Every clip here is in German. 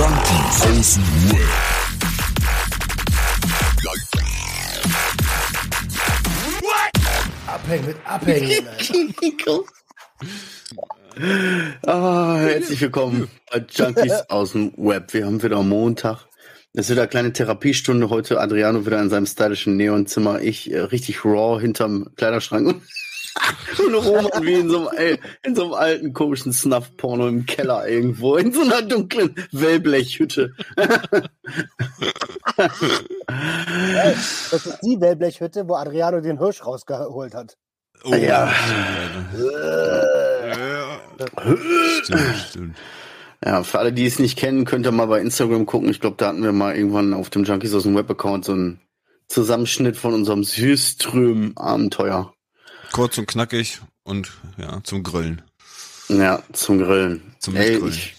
Junkies aus dem Web. Abhängen mit Abhängen. Ah, herzlich willkommen bei Junkies aus dem Web. Wir haben wieder Montag. Es ist wieder eine kleine Therapiestunde. Heute Adriano wieder in seinem stylischen Neonzimmer. Ich äh, richtig raw hinterm Kleiderschrank. Und, Roman wie in so, einem, ey, in so einem alten komischen Snuff-Porno im Keller irgendwo. In so einer dunklen Wellblechhütte. Das ist die Wellblechhütte, wo Adriano den Hirsch rausgeholt hat. Oh, Ja. ja. Stimmt, stimmt. Ja, für alle, die es nicht kennen, könnt ihr mal bei Instagram gucken. Ich glaube, da hatten wir mal irgendwann auf dem Junkies aus dem Web-Account so einen Zusammenschnitt von unserem Süßström-Abenteuer. Kurz und knackig und ja, zum Grillen. Ja, zum Grillen. Zum Ey, Mitgrillen. ich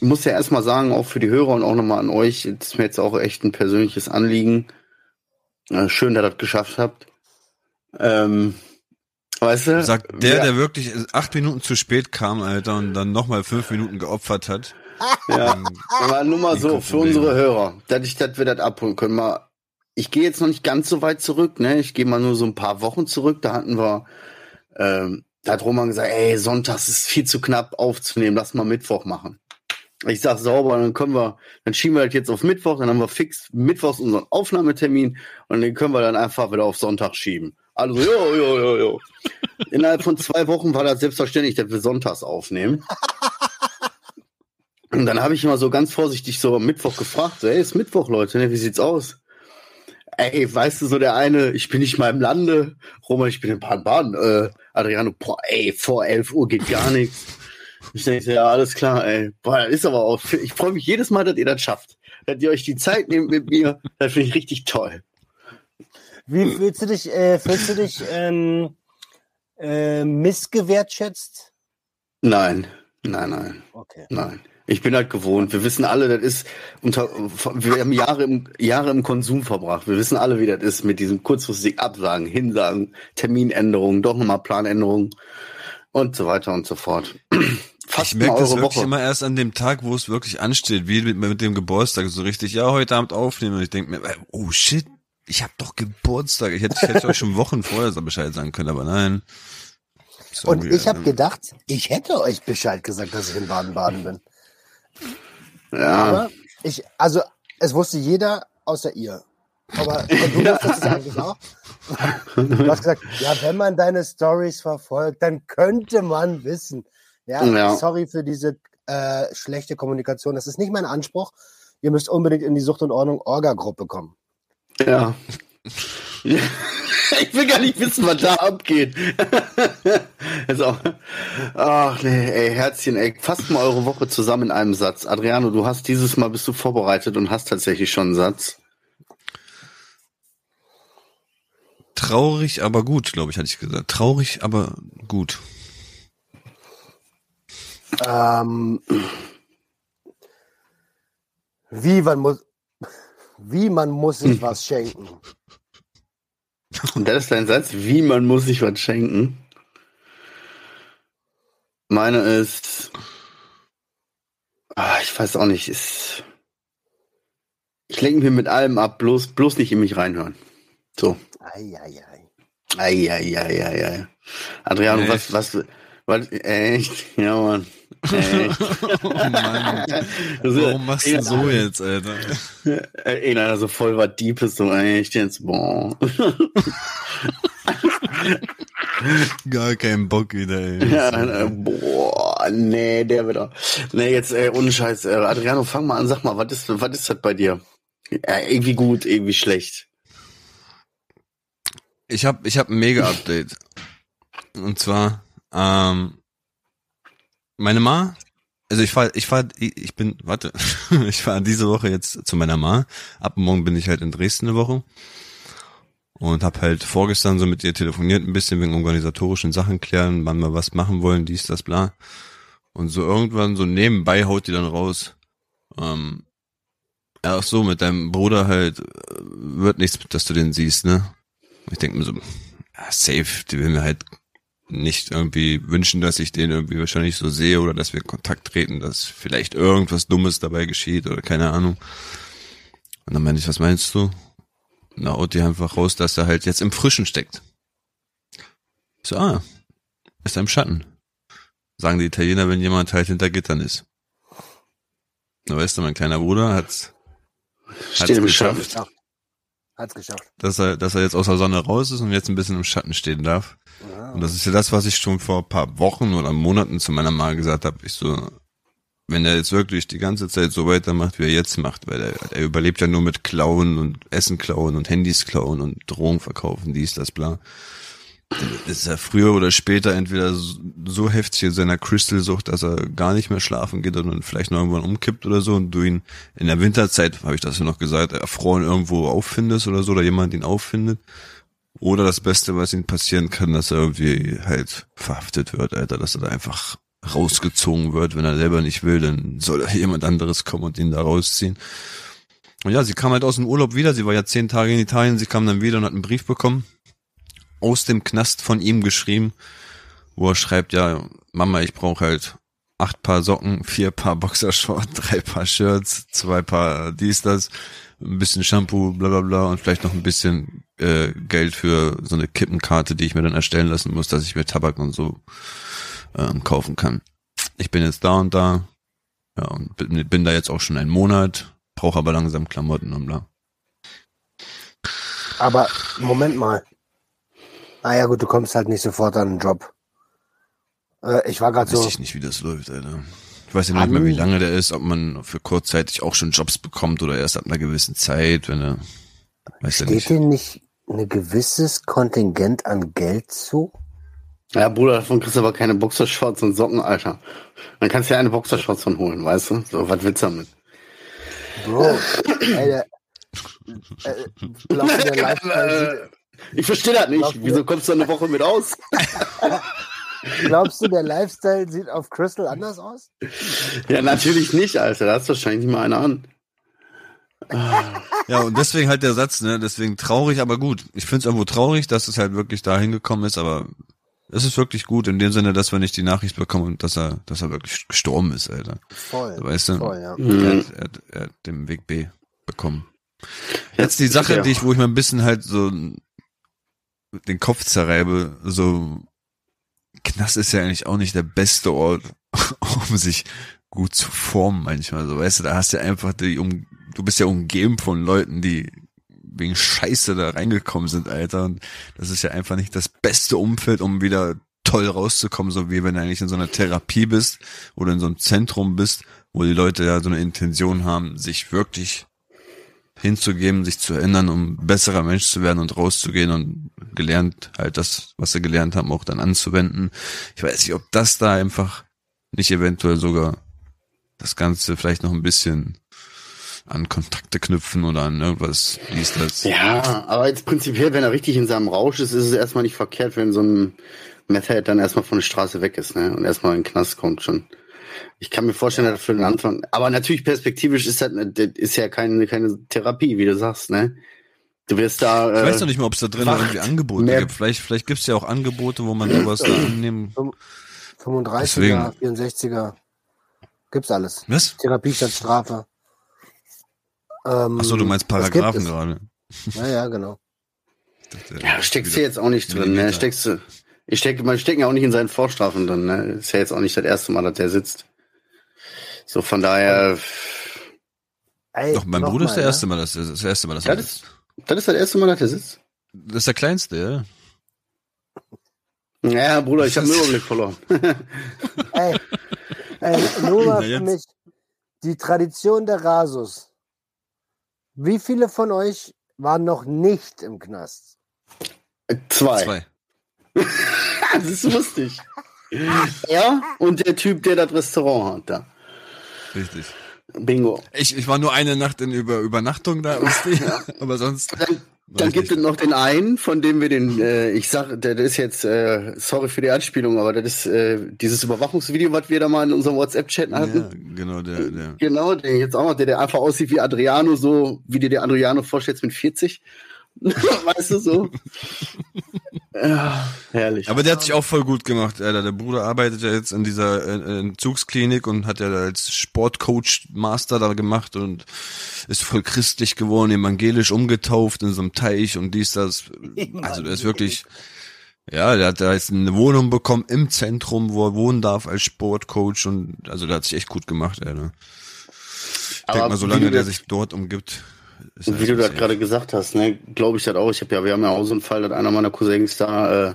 muss ja erstmal sagen, auch für die Hörer und auch nochmal an euch, das ist mir jetzt auch echt ein persönliches Anliegen. Äh, schön, dass ihr das geschafft habt. Ähm, weißt du? Sagt der, wir- der wirklich acht Minuten zu spät kam, Alter, und dann nochmal fünf Minuten geopfert hat. Ja, Ähm, aber nur mal so, für unsere Hörer, dass ich, dass wir das abholen können. Mal, ich gehe jetzt noch nicht ganz so weit zurück, ne? Ich gehe mal nur so ein paar Wochen zurück. Da hatten wir, ähm, da hat Roman gesagt, ey, Sonntags ist viel zu knapp aufzunehmen, lass mal Mittwoch machen. Ich sag sauber, dann können wir, dann schieben wir das jetzt auf Mittwoch, dann haben wir fix Mittwochs unseren Aufnahmetermin und den können wir dann einfach wieder auf Sonntag schieben. Also, jo, jo, jo, jo. Innerhalb von zwei Wochen war das selbstverständlich, dass wir sonntags aufnehmen. Und dann habe ich immer so ganz vorsichtig so am Mittwoch gefragt, so, ey, ist Mittwoch, Leute, ne? wie sieht's aus? Ey, weißt du, so der eine, ich bin nicht mal im Lande, Roman, ich bin in Baden-Baden, äh, Adriano, boah, ey, vor 11 Uhr geht gar nichts. Ich denke, ja, alles klar, ey. Boah, ist aber auch, ich freue mich jedes Mal, dass ihr das schafft. Dass ihr euch die Zeit nehmt mit mir, das finde ich richtig toll. Wie fühlst du dich, äh, fühlst du dich ähm, äh, missgewertschätzt? Nein, nein, nein. Okay. Nein. Ich bin halt gewohnt. Wir wissen alle, das ist unter, wir haben Jahre im, Jahre im Konsum verbracht. Wir wissen alle, wie das ist mit diesem kurzfristig Absagen, Hinsagen, Terminänderungen, doch nochmal Planänderungen und so weiter und so fort. Fast ich merke das wirklich Woche. immer erst an dem Tag, wo es wirklich ansteht, wie mit, mit dem Geburtstag, so richtig, ja, heute Abend aufnehmen. Und ich denke mir, oh shit, ich habe doch Geburtstag. Ich hätte, ich hätte euch schon Wochen vorher so Bescheid sagen können, aber nein. Und Sorry, ich habe Alter. gedacht, ich hätte euch Bescheid gesagt, dass ich in Baden-Baden bin. Ja, Aber ich, also es wusste jeder außer ihr. Aber du wusstest es eigentlich auch. Du hast gesagt, ja, wenn man deine Stories verfolgt, dann könnte man wissen. Ja, Ja. sorry für diese äh, schlechte Kommunikation. Das ist nicht mein Anspruch. Ihr müsst unbedingt in die Sucht und Ordnung Orga-Gruppe kommen. ja. Ich will gar nicht wissen, was da abgeht. also, ach nee, ey, Herzchen, ey, fasst mal eure Woche zusammen in einem Satz. Adriano, du hast dieses Mal bist du vorbereitet und hast tatsächlich schon einen Satz. Traurig, aber gut, glaube ich, hatte ich gesagt. Traurig, aber gut. Ähm, wie man muss, wie man muss sich was schenken. Und das ist dein Satz, wie man muss sich was schenken. Meine ist, ah, ich weiß auch nicht, ist, ich lenke mir mit allem ab, bloß, bloß nicht in mich reinhören. So. Eieiei. Eieieiei. Adriano, Echt? was, was, was, echt? Ja, Mann. Echt. Oh Mann. Warum machst du so jetzt, Alter? Äh, einer so voll was Deepes, so echt jetzt, boah. Gar keinen Bock wieder, ey. Ja, boah, nee, der wieder. Nee, jetzt, ey, ohne Scheiß. Äh, Adriano, fang mal an, sag mal, was ist, was ist das bei dir? Ja, irgendwie gut, irgendwie schlecht. Ich habe ich hab ein Mega-Update. Und zwar, ähm, meine Ma, also ich fahr, ich fahr, ich bin, warte, ich fahre diese Woche jetzt zu meiner Ma. Ab morgen bin ich halt in Dresden eine Woche. Und habe halt vorgestern so mit ihr telefoniert, ein bisschen wegen organisatorischen Sachen klären, wann wir was machen wollen, dies, das, bla. Und so irgendwann so nebenbei haut die dann raus. Ähm, ach so, mit deinem Bruder halt äh, wird nichts, dass du den siehst, ne? Ich denke mir so, ja, safe, die will mir halt nicht irgendwie wünschen, dass ich den irgendwie wahrscheinlich so sehe oder dass wir in Kontakt treten, dass vielleicht irgendwas Dummes dabei geschieht oder keine Ahnung. Und dann meinte ich, was meinst du? Haut die einfach raus, dass er halt jetzt im Frischen steckt. Ich so, ah, ist er im Schatten. Sagen die Italiener, wenn jemand halt hinter Gittern ist. Na, weißt du, mein kleiner Bruder hat's, hat's Steht im geschafft, Schatten. Hat's geschafft. dass er, dass er jetzt aus der Sonne raus ist und jetzt ein bisschen im Schatten stehen darf. Ja. Und das ist ja das, was ich schon vor ein paar Wochen oder Monaten zu meiner Mama gesagt habe. Ich so, wenn er jetzt wirklich die ganze Zeit so weitermacht, wie er jetzt macht, weil er, er überlebt ja nur mit Klauen und Essen klauen und Handys klauen und Drohungen verkaufen, dies, das, bla. Ist er früher oder später entweder so, so heftig in seiner Crystal-Sucht, dass er gar nicht mehr schlafen geht und dann vielleicht noch irgendwann umkippt oder so und du ihn in der Winterzeit, habe ich das ja noch gesagt, erfroren irgendwo auffindest oder so oder jemand ihn auffindet. Oder das Beste, was ihm passieren kann, dass er irgendwie halt verhaftet wird, Alter, dass er da einfach rausgezogen wird. Wenn er selber nicht will, dann soll da jemand anderes kommen und ihn da rausziehen. Und ja, sie kam halt aus dem Urlaub wieder. Sie war ja zehn Tage in Italien. Sie kam dann wieder und hat einen Brief bekommen. Aus dem Knast von ihm geschrieben, wo er schreibt, ja, Mama, ich brauche halt acht Paar Socken, vier Paar Boxershorts, drei Paar Shirts, zwei Paar dies, das, ein bisschen Shampoo, bla bla bla und vielleicht noch ein bisschen äh, Geld für so eine Kippenkarte, die ich mir dann erstellen lassen muss, dass ich mir Tabak und so ähm, kaufen kann. Ich bin jetzt da und da, ja, und bin, bin da jetzt auch schon einen Monat, brauche aber langsam Klamotten und bla. Aber Moment mal. Ah ja gut, du kommst halt nicht sofort an einen Job. Äh, ich war gerade Weiß so. ich nicht, wie das läuft, Alter. Ich weiß ja nicht mehr, wie lange der ist, ob man für kurzzeitig auch schon Jobs bekommt oder erst ab einer gewissen Zeit, wenn er, weiß ja Steht nicht. dir nicht ein gewisses Kontingent an Geld zu? Ja, Bruder, davon kriegst du aber keine Boxershorts und Socken, Alter. Dann kannst du ja eine Boxershorts von holen, weißt du? So, was willst du damit? Bro, ey, der, äh, du, der Lifestyle Ich verstehe das nicht. mir- Wieso kommst du eine Woche mit aus? glaubst du, der Lifestyle sieht auf Crystal anders aus? Ja, natürlich nicht, Alter. Da hast du wahrscheinlich nicht mal eine an. Ja, und deswegen halt der Satz, ne, deswegen traurig, aber gut. Ich finde es irgendwo traurig, dass es halt wirklich da hingekommen ist, aber es ist wirklich gut in dem Sinne, dass wir nicht die Nachricht bekommen und dass er, dass er wirklich gestorben ist, Alter. Voll. Weißt du? Voll, ja. Er, Mhm. hat, er, hat, er hat den Weg B bekommen. Jetzt die Sache, die ich, wo ich mir ein bisschen halt so den Kopf zerreibe, so Knast ist ja eigentlich auch nicht der beste Ort, um sich gut zu formen manchmal. So, weißt du, da hast du einfach die, um, du bist ja umgeben von Leuten, die wegen Scheiße da reingekommen sind, Alter. Und das ist ja einfach nicht das beste Umfeld, um wieder toll rauszukommen, so wie wenn du eigentlich in so einer Therapie bist oder in so einem Zentrum bist, wo die Leute ja so eine Intention haben, sich wirklich hinzugeben, sich zu ändern, um besserer Mensch zu werden und rauszugehen und gelernt halt das, was sie gelernt haben, auch dann anzuwenden. Ich weiß nicht, ob das da einfach nicht eventuell sogar das Ganze vielleicht noch ein bisschen an Kontakte knüpfen oder an irgendwas, wie ist das? Ja, aber jetzt prinzipiell, wenn er richtig in seinem Rausch ist, ist es erstmal nicht verkehrt, wenn so ein Method dann erstmal von der Straße weg ist, ne? Und erstmal in den Knast kommt schon. Ich kann mir vorstellen, dass für den Anfang, aber natürlich perspektivisch ist das, das ist ja keine, keine Therapie, wie du sagst, ne? Du wirst da. Ich Äh, weiß noch nicht mal, ob es da drin irgendwie Angebote Mehr- gibt. Vielleicht, vielleicht gibt es ja auch Angebote, wo man sowas da annehmen. 35er, Deswegen. 64er. Gibt's alles. Was? Therapie statt Strafe. Ähm, Ach so, du meinst Paragraphen gerade. Ja, ja, genau. ja, steckst du jetzt auch nicht drin, ne? Steckst du. Ich stecke, man steckt ja auch nicht in seinen Vorstrafen drin, ne? Ist ja jetzt auch nicht das erste Mal, dass der sitzt. So, von daher, Ey, Doch, mein Bruder ist mal, der ne? erste Mal, das, das, ist das erste Mal, dass er das sitzt. ist, das ist das erste Mal, dass der sitzt. Das ist der kleinste, ja. Ja, Bruder, ich habe den Überblick verloren. Ey, ey, nur mal für mich. Die Tradition der Rasus. Wie viele von euch waren noch nicht im Knast? Zwei. Zwei. Das ist lustig. Er und der Typ, der das Restaurant hat da. Richtig. Bingo. Ich, ich war nur eine Nacht in Über Übernachtung da, ihr? aber sonst. Dann, dann gibt es noch den einen, von dem wir den, äh, ich sag, der, der ist jetzt, äh, sorry für die Anspielung, aber das ist äh, dieses Überwachungsvideo, was wir da mal in unserem WhatsApp-Chat hatten. Ja, genau, der, der. Genau, der jetzt auch noch, der, der einfach aussieht wie Adriano, so wie dir der Adriano vorstellst mit 40. weißt du so? ja. Herrlich. Aber der hat sich auch voll gut gemacht, Alter. Der Bruder arbeitet ja jetzt in dieser äh, Entzugsklinik und hat ja als Sportcoach Master da gemacht und ist voll christlich geworden, evangelisch umgetauft in so einem Teich und dies, das. Also der ist wirklich, ja, der hat da jetzt eine Wohnung bekommen im Zentrum, wo er wohnen darf als Sportcoach und also der hat sich echt gut gemacht, Alter. Ich Aber denk mal, solange der sich dort umgibt. Wie du das gerade gesagt hast, ne, glaube ich das auch. Ich habe ja, wir haben ja auch so einen Fall, dass einer meiner Cousins da, äh,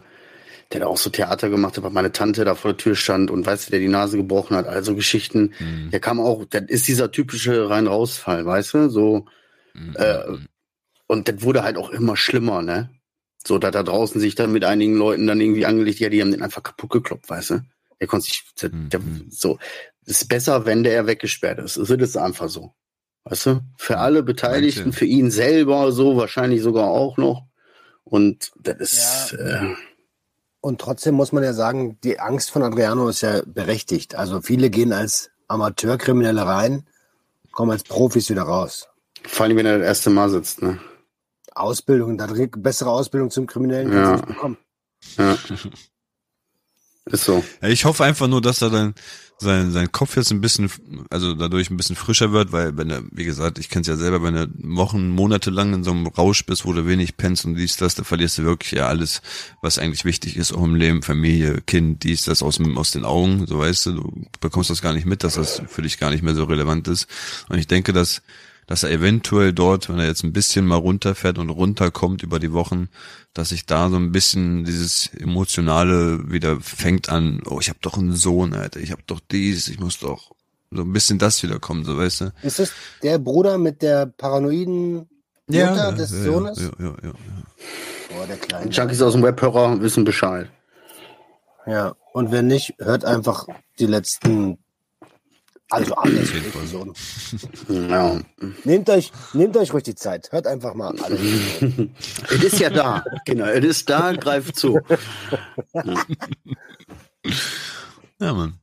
der da auch so Theater gemacht hat, weil meine Tante da vor der Tür stand und weißt du, der die Nase gebrochen hat, also Geschichten. Mhm. Der kam auch, das ist dieser typische Rein-Raus-Fall, weißt du, so, Mhm. äh, und das wurde halt auch immer schlimmer, ne? So, dass da draußen sich dann mit einigen Leuten dann irgendwie angelegt, ja, die haben den einfach kaputt gekloppt, weißt du? Der konnte sich, der, der, Mhm. so, ist besser, wenn der weggesperrt ist. Es ist einfach so. Weißt du? Für alle Beteiligten, für ihn selber so, wahrscheinlich sogar auch noch. Und das ist, äh, Und trotzdem muss man ja sagen, die Angst von Adriano ist ja berechtigt. Also viele gehen als Amateurkriminelle rein, kommen als Profis wieder raus. vor allem, wenn er das erste Mal sitzt, ne? Ausbildung, da bessere Ausbildung zum Kriminellen Ja. bekommen. Ja. ist so. Ja, ich hoffe einfach nur, dass er dann sein, sein Kopf jetzt ein bisschen, also dadurch ein bisschen frischer wird, weil wenn er, wie gesagt, ich kenne es ja selber, wenn du Wochen, Monate lang in so einem Rausch bist, wo du wenig pennst und dies, das, da verlierst du wirklich ja alles, was eigentlich wichtig ist, auch im Leben, Familie, Kind, dies, das aus, aus den Augen, so weißt du, du bekommst das gar nicht mit, dass das für dich gar nicht mehr so relevant ist. Und ich denke, dass dass er eventuell dort, wenn er jetzt ein bisschen mal runterfährt und runterkommt über die Wochen, dass sich da so ein bisschen dieses emotionale wieder fängt an, oh, ich habe doch einen Sohn, Alter, ich habe doch dies, ich muss doch so ein bisschen das wieder kommen, so weißt du. Ist es der Bruder mit der paranoiden Mutter des ja, Sohnes? Ja, ja, ja, ja. Boah, der kleine. Junkies aus dem Webhörer wissen Bescheid. Ja, und wenn nicht, hört einfach die letzten, also alles jeden Fall. Episoden. Ja. Nehmt euch, nehmt euch ruhig die Zeit. Hört einfach mal alle. Es ist ja da. Genau, es ist da, greift zu. Ja, Mann.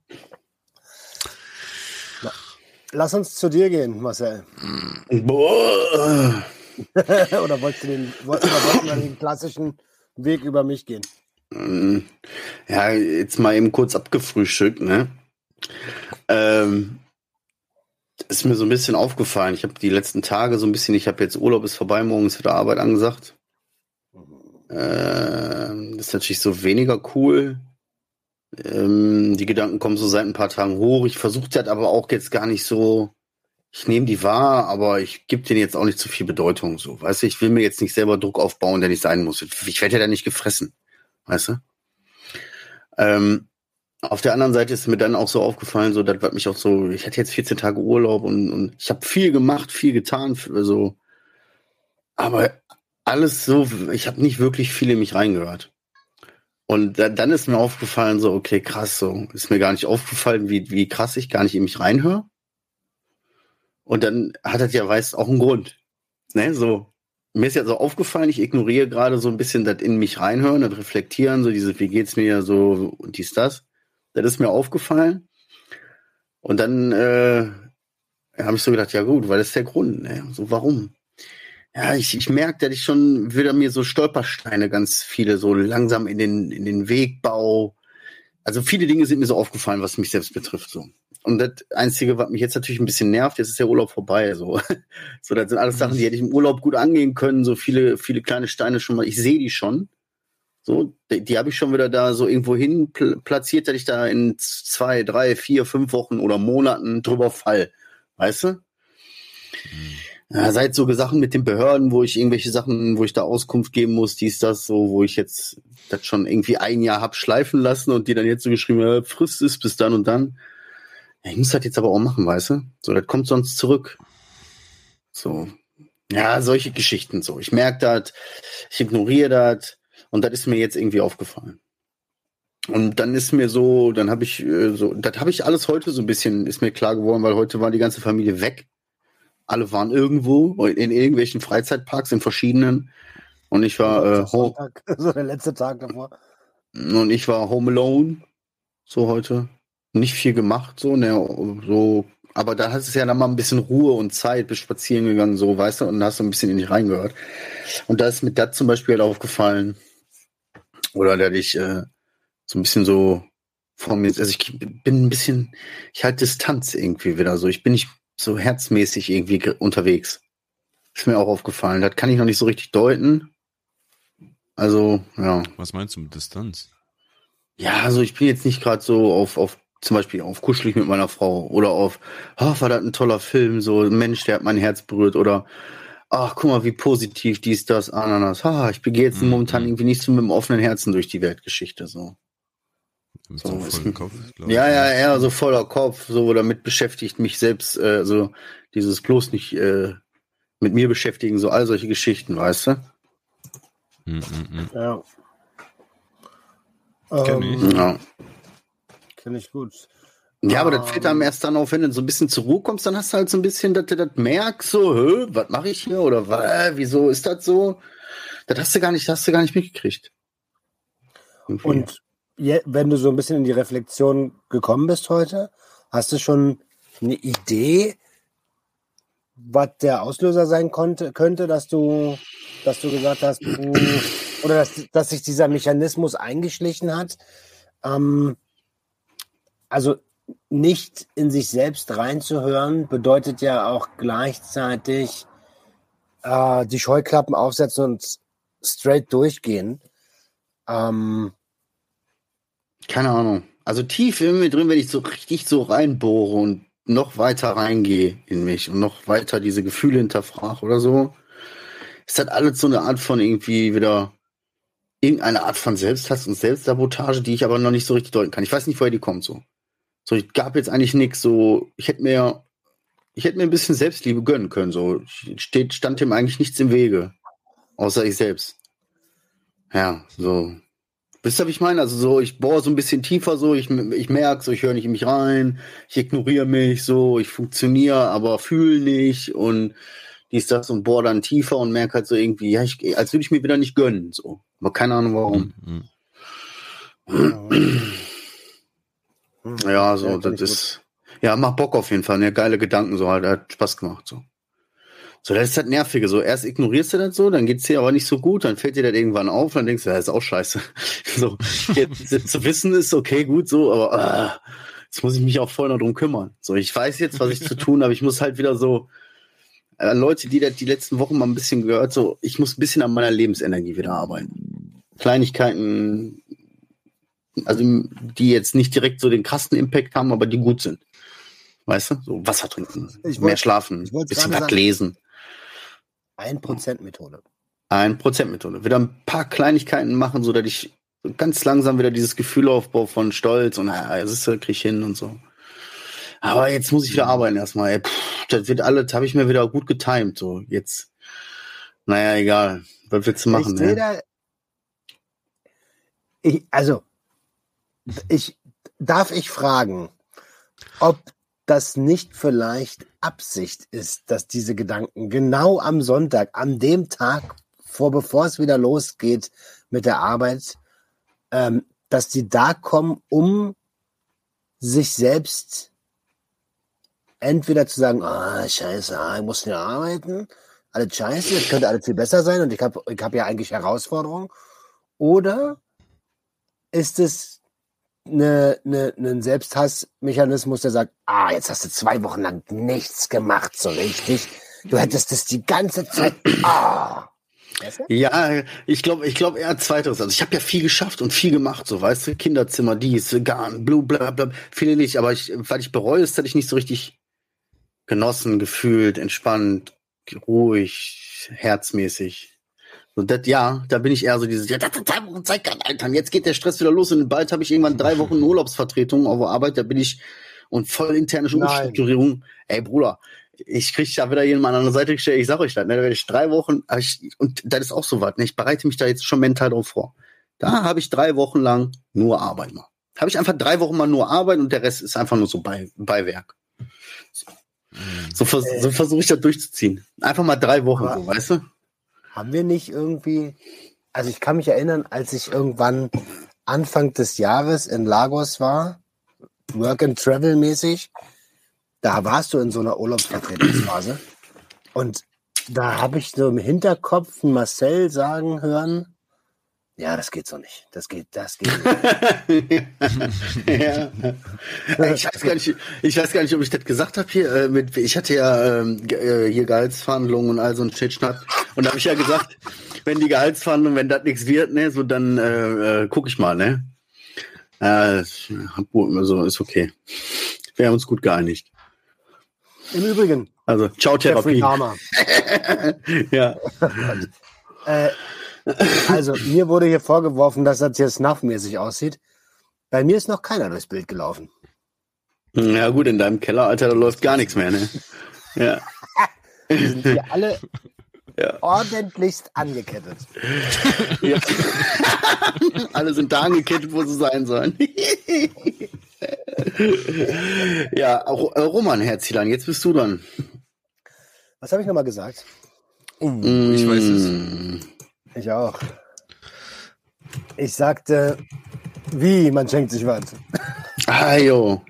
Lass uns zu dir gehen, Marcel. Boah. oder wolltest du den, woll- oder den klassischen Weg über mich gehen? Ja, jetzt mal eben kurz abgefrühstückt, ne? Ähm, ist mir so ein bisschen aufgefallen. Ich habe die letzten Tage so ein bisschen, ich habe jetzt Urlaub ist vorbei, morgen ist wieder Arbeit angesagt. Ähm, das ist natürlich so weniger cool. Ähm, die Gedanken kommen so seit ein paar Tagen hoch. Ich versuche das aber auch jetzt gar nicht so. Ich nehme die wahr, aber ich gebe denen jetzt auch nicht zu viel Bedeutung. So, weißt du, ich will mir jetzt nicht selber Druck aufbauen, der nicht sein muss. Ich werde ja da nicht gefressen, weißt du. Ähm, auf der anderen Seite ist mir dann auch so aufgefallen, so, das wird mich auch so, ich hatte jetzt 14 Tage Urlaub und, und ich habe viel gemacht, viel getan, also, aber alles so, ich habe nicht wirklich viel in mich reingehört. Und da, dann ist mir aufgefallen, so, okay, krass, so, ist mir gar nicht aufgefallen, wie, wie krass ich gar nicht in mich reinhöre. Und dann hat das ja weiß auch einen Grund. Ne, so. Mir ist ja so aufgefallen, ich ignoriere gerade so ein bisschen das in mich reinhören, das Reflektieren, so diese, wie geht's mir so und dies, das. Das ist mir aufgefallen. Und dann äh, habe ich so gedacht, ja gut, weil das ist der Grund. Ne? So, warum? Ja, ich, ich merke, dass ich schon wieder mir so Stolpersteine ganz viele so langsam in den, in den Weg baue. Also viele Dinge sind mir so aufgefallen, was mich selbst betrifft. So. Und das Einzige, was mich jetzt natürlich ein bisschen nervt, jetzt ist der Urlaub vorbei. So, so das sind alles Sachen, die hätte ich im Urlaub gut angehen können. So viele, viele kleine Steine schon mal. Ich sehe die schon. So, die, die habe ich schon wieder da so irgendwo hin pl platziert, dass ich da in zwei, drei, vier, fünf Wochen oder Monaten drüber fall. Weißt du? Ja, seit so Sachen mit den Behörden, wo ich irgendwelche Sachen, wo ich da Auskunft geben muss, dies, das, so, wo ich jetzt das schon irgendwie ein Jahr hab schleifen lassen und die dann jetzt so geschrieben, ja, Frist ist bis dann und dann. Ja, ich muss das jetzt aber auch machen, weißt du? So, das kommt sonst zurück. So. Ja, solche Geschichten so. Ich merke das, ich ignoriere das und das ist mir jetzt irgendwie aufgefallen. Und dann ist mir so, dann habe ich äh, so, das habe ich alles heute so ein bisschen, ist mir klar geworden, weil heute war die ganze Familie weg. Alle waren irgendwo in irgendwelchen Freizeitparks, in verschiedenen. Und ich war äh, so der letzte Tag davor. und ich war home alone. So heute. Nicht viel gemacht, so, ne, so. Aber da hast du ja dann mal ein bisschen Ruhe und Zeit, bist spazieren gegangen, so, weißt du, und da hast du ein bisschen in dich reingehört. Und da ist mir das zum Beispiel halt aufgefallen. Oder der dich äh, so ein bisschen so vor mir, also ich bin ein bisschen, ich halte Distanz irgendwie wieder so. Ich bin nicht so herzmäßig irgendwie ge- unterwegs. Ist mir auch aufgefallen. Das kann ich noch nicht so richtig deuten. Also, ja. Was meinst du mit Distanz? Ja, also ich bin jetzt nicht gerade so auf, auf zum Beispiel auf kuschelig mit meiner Frau oder auf, ah, war das ein toller Film, so ein Mensch, der hat mein Herz berührt oder ach, guck mal, wie positiv dies, das, Ananas. Ha, ich begehe jetzt Mhm. momentan irgendwie nicht so mit dem offenen Herzen durch die Weltgeschichte, so. Mit So, so ein- Kopf? Ja, ja, eher so voller Kopf, so damit beschäftigt mich selbst, äh, so dieses bloß nicht äh, mit mir beschäftigen, so all solche Geschichten, weißt du? Mm, mm, mm. Ja. Kenn Ähm, ich. Ja. Kenn ich gut. Ja, aber das fällt einem Ähm. erst dann auf, wenn du so ein bisschen zur Ruhe kommst, dann hast du halt so ein bisschen, dass du das merkst, so, hä, was mache ich hier oder wa, wieso ist das so? Das hast du gar nicht, das hast du gar nicht mitgekriegt. Irgendwie. Und je, wenn du so ein bisschen in die Reflexion gekommen bist heute, hast du schon eine Idee, was der Auslöser sein konnte, könnte, dass du, dass du gesagt hast, puh, oder dass, dass sich dieser Mechanismus eingeschlichen hat? Ähm, also nicht in sich selbst reinzuhören, bedeutet ja auch gleichzeitig äh, die Scheuklappen aufsetzen und straight durchgehen. Ähm, Keine Ahnung. Also tief in mir drin, wenn ich so richtig so reinbohre und noch weiter reingehe in mich und noch weiter diese Gefühle hinterfrage oder so, ist das alles so eine Art von irgendwie wieder irgendeine Art von Selbsthass und Selbstsabotage, die ich aber noch nicht so richtig deuten kann. Ich weiß nicht, woher die kommt so. So, ich gab jetzt eigentlich nichts so, ich hätte mir, ich hätte mir ein bisschen Selbstliebe gönnen können, so. Steht, stand dem eigentlich nichts im Wege. Außer ich selbst. Ja, so. Wisst ihr, wie ich meine? Also so, ich bohre so ein bisschen tiefer, so, ich, ich merke so, ich höre nicht in mich rein, ich ignoriere mich, so, ich funktioniere, aber fühle nicht und dies, das und bohre dann tiefer und merke halt so irgendwie, ja, ich, als würde ich mir wieder nicht gönnen, so. Aber keine Ahnung warum. Mm, mm. Ja, so, Ja, das ist, ja, macht Bock auf jeden Fall, ne, geile Gedanken, so, halt, hat Spaß gemacht, so. So, das ist halt nervige, so, erst ignorierst du das so, dann geht's dir aber nicht so gut, dann fällt dir das irgendwann auf, dann denkst du, ja, ist auch scheiße. so, jetzt, zu wissen ist okay, gut, so, aber, ah, jetzt muss ich mich auch voll noch drum kümmern. So, ich weiß jetzt, was ich zu tun habe, ich muss halt wieder so, äh, Leute, die das die letzten Wochen mal ein bisschen gehört, so, ich muss ein bisschen an meiner Lebensenergie wieder arbeiten. Kleinigkeiten, also die jetzt nicht direkt so den krassen Impact haben, aber die gut sind. Weißt du? So Wasser trinken, Ich mehr wollt- schlafen, bisschen was sagen. lesen. Ein Prozent Methode. Ein Prozentmethode. Wieder ein paar Kleinigkeiten machen, so dass ich ganz langsam wieder dieses Gefühl aufbaue von Stolz und ja, das ist, krieg ich hin und so. Aber jetzt muss ich wieder arbeiten erstmal. Puh, das wird alles, habe ich mir wieder gut getimt. So jetzt, naja, egal. Was willst du machen? ich sehe Ne? da, ich, also, ich, darf ich fragen, ob das nicht vielleicht Absicht ist, dass diese Gedanken genau am Sonntag, an dem Tag, vor bevor es wieder losgeht mit der Arbeit, ähm, dass die da kommen, um sich selbst entweder zu sagen, ah, scheiße, ah, ich muss ja arbeiten, alles scheiße, es könnte alles viel besser sein und ich habe ich hab ja eigentlich Herausforderungen. Oder ist es eine, eine, ein Selbsthassmechanismus, der sagt, ah, jetzt hast du zwei Wochen lang nichts gemacht, so richtig. Du hättest das die ganze Zeit. Ah. Ja, ich glaube, ich glaube eher zweiteres. Also ich habe ja viel geschafft und viel gemacht, so weißt du, Kinderzimmer, dies, Garn, blue, bla bla, viele nicht, aber ich, weil ich bereue es, hätte ich nicht so richtig genossen, gefühlt, entspannt, ruhig, herzmäßig. Und das, ja, da bin ich eher so dieses, ja, das hat drei Wochen Zeit gehabt, Alter. Und jetzt geht der Stress wieder los und bald habe ich irgendwann drei Wochen Urlaubsvertretung auf der Arbeit, da bin ich und voll interne. Umstrukturierung. Ey, Bruder, ich krieg da wieder jemanden an der Seite gestellt, ich sag euch das, ne, da werde ich drei Wochen, ich, und das ist auch so was, ne, ich bereite mich da jetzt schon mental drauf vor. Da habe ich drei Wochen lang nur Arbeit mal. Habe ich einfach drei Wochen mal nur Arbeit und der Rest ist einfach nur so bei, Beiwerk. So, vers so versuche ich das durchzuziehen. Einfach mal drei Wochen, so, weißt du? Haben wir nicht irgendwie, also ich kann mich erinnern, als ich irgendwann Anfang des Jahres in Lagos war, Work and Travel mäßig, da warst du in so einer Urlaubsvertretungsphase. Und da habe ich so im Hinterkopf Marcel sagen hören, Ja, das geht so nicht. Das geht, das geht nicht. ja. Ich weiß gar nicht, ich weiß gar nicht, ob ich das gesagt habe hier. Äh, mit, ich hatte ja ähm, äh, hier Gehaltsverhandlungen und all so ein Shitschnack. Und da habe ich ja gesagt, wenn die Gehaltsverhandlungen, wenn das nichts wird, ne, so dann äh, äh, guck ich mal, ne. Äh, so, ist okay. Wir haben uns gut geeinigt. Im Übrigen, Also, ciao Therapie. Ja. Äh, also, mir wurde hier vorgeworfen, dass das jetzt snuffmäßig aussieht. Bei mir ist noch keiner durchs Bild gelaufen. ja gut, in deinem Keller, Alter, da läuft gar nichts mehr, ne. Ja. Wir sind hier alle Ja. ordentlichst angekettet. Ja. Alle sind da angekettet, wo sie sein sollen. ja, auch, äh, Roman Herzilan, jetzt bist du dran. Was habe ich nochmal gesagt? Oh, ich weiß es. Ich auch. Ich sagte, wie, man schenkt sich was. Ah, jo.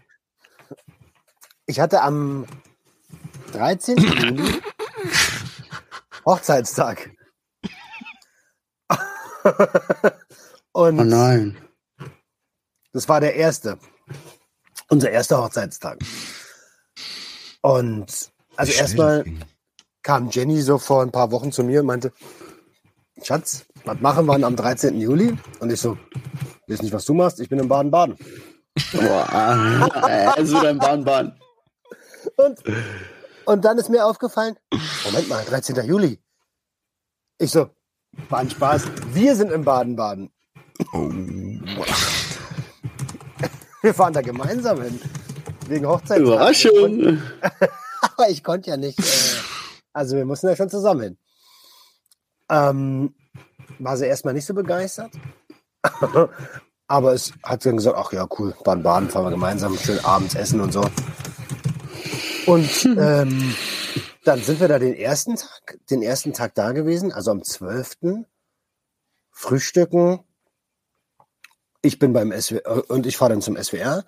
Ich hatte am 13. Juli Hochzeitstag. Und Oh nein. das war der erste. Unser erster Hochzeitstag. Und also erstmal kam Jenny so vor ein paar Wochen zu mir und meinte, Schatz, was machen wir am 13. Juli? Und ich so, weiß nicht, was du machst, ich bin in Baden-Baden. Boah, ah, also dein Bahn, Und, und dann ist mir aufgefallen, Moment mal, 13. Juli. Ich so, war ein Spaß. Wir sind in Baden-Baden. Oh. Wir fahren da gemeinsam hin. Wegen Hochzeit. Überraschung. Aber ich konnte ja nicht. Äh, also wir mussten ja schon zusammen hin. Ähm, war sie erstmal nicht so begeistert. Aber es hat dann gesagt, ach ja, cool, Baden-Baden, fahren wir gemeinsam, schön abends essen und so. Und ähm, dann sind wir da den ersten Tag, den ersten Tag da gewesen, also am 12. Frühstücken. Ich bin beim SWR und ich fahre dann zum SWR.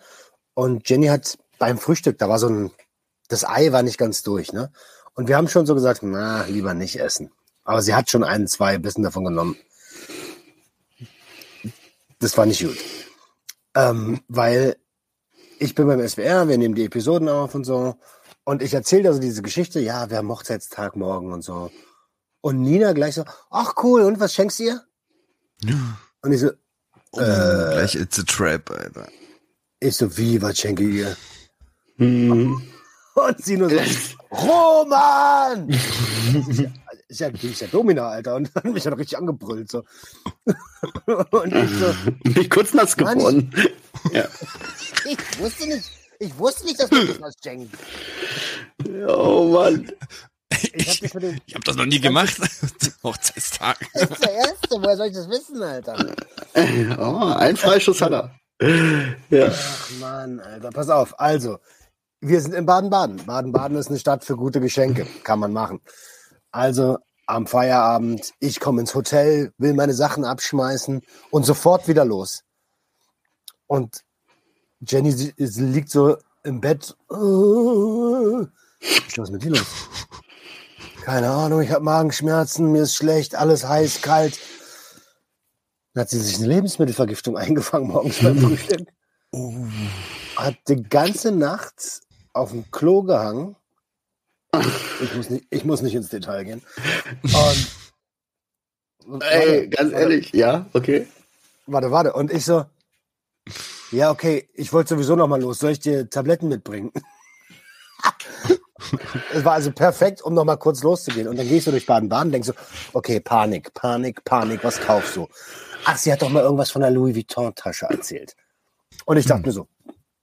Und Jenny hat beim Frühstück, da war so ein, das Ei war nicht ganz durch, ne? Und wir haben schon so gesagt, na, lieber nicht essen. Aber sie hat schon ein, zwei Bissen davon genommen. Das war nicht gut. Ähm, weil ich bin beim SWR, wir nehmen die Episoden auf und so. Und ich erzähle also diese Geschichte, ja, wir haben Hochzeitstag morgen und so. Und Nina gleich so, ach cool, und was schenkst du ihr? Und ich so, Oh, gleich It's a Trap, Alter. ich so, wie, was schenke ich ihr? Hm. Und sie nur so, Roman! ist ja, ist ja, die ist ja Domina, Alter. Und hat mich dann richtig angebrüllt. So. Und ich so, Bin ich kurz nass geworden. Ja. ich wusste nicht, ich wusste nicht, dass du das was schenkt. Oh Mann. Ich Ich hab das noch nie gemacht. Hochzeitstag. das ist der Erste, woher soll ich das wissen, Alter? Oh, ein Freischuss hat er. Ja. Ach Mann, Alter, pass auf. Also, wir sind in Baden-Baden. Baden-Baden ist eine Stadt für gute Geschenke. Kann man machen. Also, am Feierabend, ich komme ins Hotel, will meine Sachen abschmeißen und sofort wieder los. Und Jenny liegt so im Bett. Was ist los mit dir los? Keine Ahnung, ich habe Magenschmerzen, mir ist schlecht, alles heiß, kalt. Dann hat sie sich eine Lebensmittelvergiftung eingefangen morgens beim Frühstück. Hat die ganze Nacht auf dem Klo gehangen. Ich muss nicht, ich muss nicht ins Detail gehen. Und, Ey, ganz warte, ehrlich, ja, okay. Warte, warte. Und ich so, ja, okay, ich wollte sowieso noch mal los. Soll ich dir Tabletten mitbringen? Es war also perfekt, um noch mal kurz loszugehen. Und dann gehst du durch Baden-Baden und denkst so, okay, Panik, Panik, Panik, was kaufst du? Ach, sie hat doch mal irgendwas von der Louis Vuitton-Tasche erzählt. Und ich dachte mir so,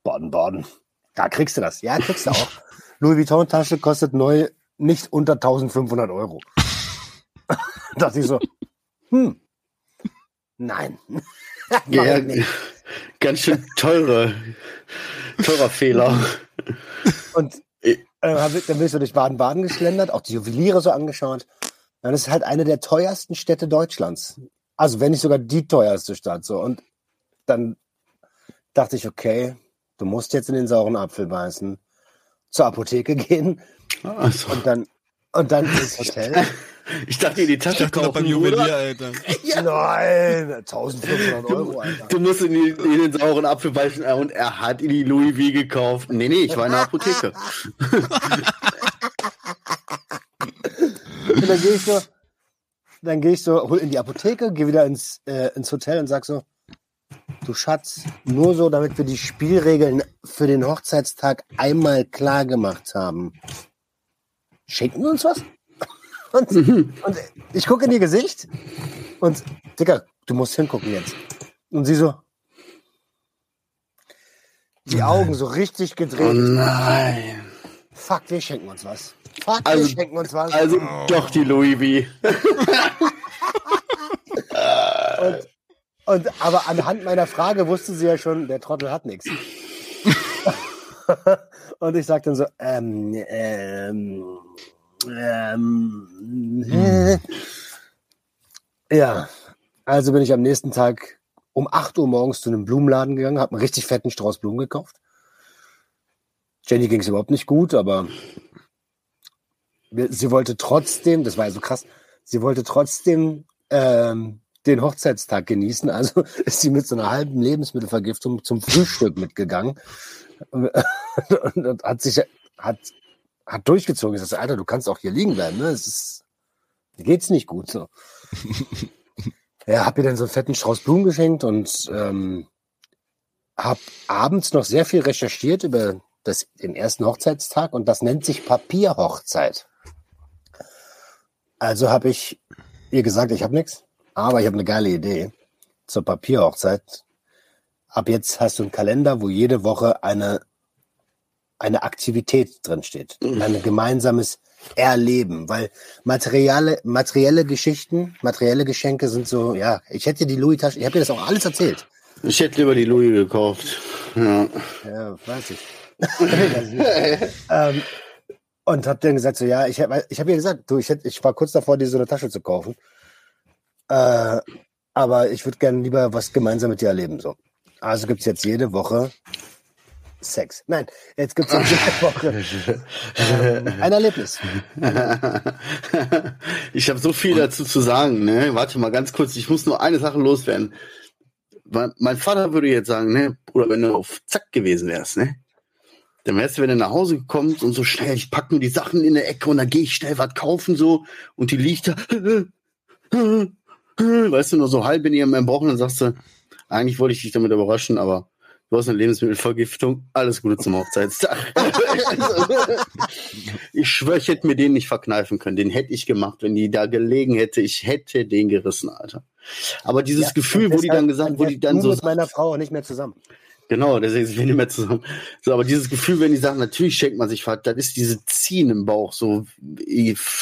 Baden-Baden, da kriegst du das. Ja, kriegst du auch. Louis Vuitton-Tasche kostet neu nicht unter 1500 Euro. dachte ich so, hm, nein. Ja, ganz schön teure, teurer Fehler. Und äh, ich- dann bist du durch Baden-Baden geschlendert, auch die Juweliere so angeschaut. Dann ist halt eine der teuersten Städte Deutschlands. Also wenn nicht sogar die teuerste Stadt. So. Und dann dachte ich, okay, du musst jetzt in den sauren Apfel beißen, zur Apotheke gehen Also, und dann, und dann ins Hotel. Ich dachte, in die Ich Tasche noch beim? Juwelier, Alter. Nein, 1500 Euro, Alter. Du musst in, die, in den sauren Apfel beißen äh, und er hat in die Louis V gekauft. Nee, nee, ich war in der Apotheke. Und dann gehe ich so, dann gehe ich so, hol in die Apotheke, gehe wieder ins, äh, ins Hotel und sag so, du Schatz, nur so, damit wir die Spielregeln für den Hochzeitstag einmal klar gemacht haben. Schenken wir uns was? Und, und ich gucke in ihr Gesicht und, Dicker, du musst hingucken jetzt. Und sie so, die Augen so richtig Oh gedreht. nein. Fuck, wir schenken uns was. Fuck, Also- wir schenken uns was. Also doch die Louis V. Und, und, aber anhand meiner Frage wusste sie ja schon, der Trottel hat nichts. Und ich sagte dann so, ähm, ähm, ähm, äh. ja. Also bin ich am nächsten Tag um 8 Uhr morgens zu einem Blumenladen gegangen, habe einen richtig fetten Strauß Blumen gekauft. Jenny ging es überhaupt nicht gut, aber sie wollte trotzdem, das war ja so krass, sie wollte trotzdem ähm, den Hochzeitstag genießen. Also ist sie mit so einer halben Lebensmittelvergiftung zum Frühstück mitgegangen und, und, und hat sich hat, hat durchgezogen. Ich sagte, Alter, du kannst auch hier liegen bleiben. Ne? Es ist, geht's nicht gut so. ja, hab ihr dann so einen fetten Strauß Blumen geschenkt und ähm, hab abends noch sehr viel recherchiert über das, den ersten Hochzeitstag und das nennt sich Papierhochzeit. Also habe ich ihr gesagt, ich habe nichts, aber ich habe eine geile Idee zur Papierhochzeit. Ab jetzt hast du einen Kalender, wo jede Woche eine, eine Aktivität drin steht. Ein gemeinsames Erleben, weil materielle, materielle Geschichten, materielle Geschenke sind so, ja, ich hätte die Louis-Tasche, ich habe dir das auch alles erzählt. Ich hätte lieber die Louis gekauft. Ja. Ja, weiß ich. ähm, und hab dann gesagt, so, ja, ich habe ich hab ihr gesagt, du, ich, hätt, ich war kurz davor, dir so eine Tasche zu kaufen. Äh, aber ich würde gerne lieber was gemeinsam mit dir erleben. So. Also gibt's jetzt jede Woche Sex. Nein, jetzt gibt's jetzt jede Woche ähm, ein Erlebnis. ich habe so viel dazu zu sagen, ne? Warte mal ganz kurz, ich muss nur eine Sache loswerden. Mein Vater würde jetzt sagen, ne, Bruder, wenn du auf Zack gewesen wärst, ne? Dann wärst du, wenn du nach Hause gekommen und so schnell, ich pack nur die Sachen in der Ecke und dann gehe ich schnell was kaufen so und die liegt da, weißt du, nur so halb in ihrem dann sagst du, eigentlich wollte ich dich damit überraschen, aber du hast eine Lebensmittelvergiftung, alles Gute zum Hochzeitstag. ich schwöre, ich hätte mir den nicht verkneifen können. Den hätte ich gemacht, wenn die da gelegen hätte. Ich hätte den gerissen, Alter. Aber dieses Ja, Gefühl, wo die dann gesagt, wo die dann so mit meiner Frau nicht mehr zusammen. Genau, deswegen sind wir nicht mehr zusammen. So, aber dieses Gefühl, wenn die sagen, natürlich schenkt man sich was, das ist diese Ziehen im Bauch, so,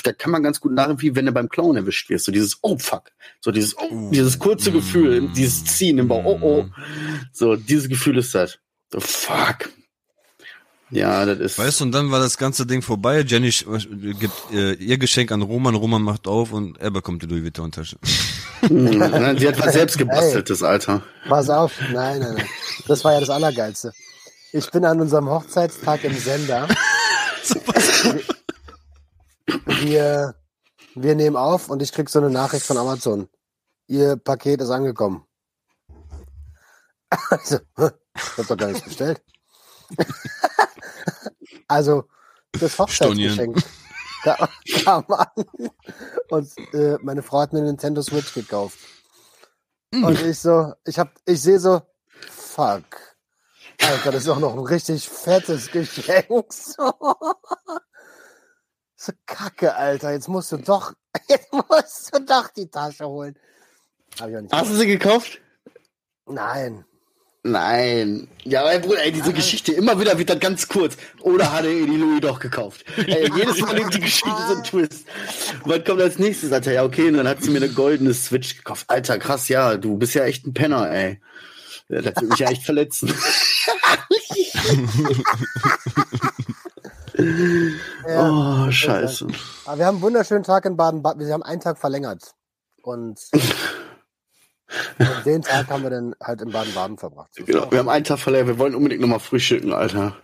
da kann man ganz gut nachempfinden, wenn du beim Clown erwischt wirst, so dieses, oh fuck, so dieses, oh, dieses kurze Gefühl, dieses Ziehen im Bauch, oh, oh, so, dieses Gefühl ist das. So, fuck. Ja, das ist. Weißt du, und dann war das ganze Ding vorbei. Jenny gibt äh, ihr Geschenk an Roman, Roman macht auf und er bekommt die Louis Vuitton Tasche. Nein, sie hat was selbst gebasteltes, Alter. Pass auf, nein, nein, nein. Das war ja das Allergeilste. Ich bin an unserem Hochzeitstag im Sender. Wir, wir nehmen auf und ich krieg so eine Nachricht von Amazon. Ihr Paket ist angekommen. Also, ich hab doch gar nichts bestellt. Also, das Hochzeitsgeschenk kam, kam an und äh, meine Frau hat mir eine Nintendo Switch gekauft. Und ich so, ich hab, ich sehe so, fuck. Alter, das ist auch noch ein richtig fettes Geschenk. So, so kacke, Alter. Jetzt musst du doch, jetzt musst du doch die Tasche holen. Hab ich auch nicht Hast du sie gekauft? Nein. Nein. Ja, mein Bruder, ey, diese Geschichte, immer wieder wird das ganz kurz. Oder hat er die Louis doch gekauft? Ey, jedes Mal nimmt die Geschichte so einen Twist. Was kommt als nächstes? Sagt er, ja, okay, und dann hat sie mir eine goldene Switch gekauft. Alter, krass, ja, du bist ja echt ein Penner, ey. Das wird mich ja echt verletzen. Ja, oh, scheiße. Aber wir haben einen wunderschönen Tag in Baden-Baden. Wir haben einen Tag verlängert. Und, und den Tag haben wir dann halt in Baden-Baden verbracht. Genau, wir haben einen Tag verloren, wir wollen unbedingt nochmal frühstücken, Alter.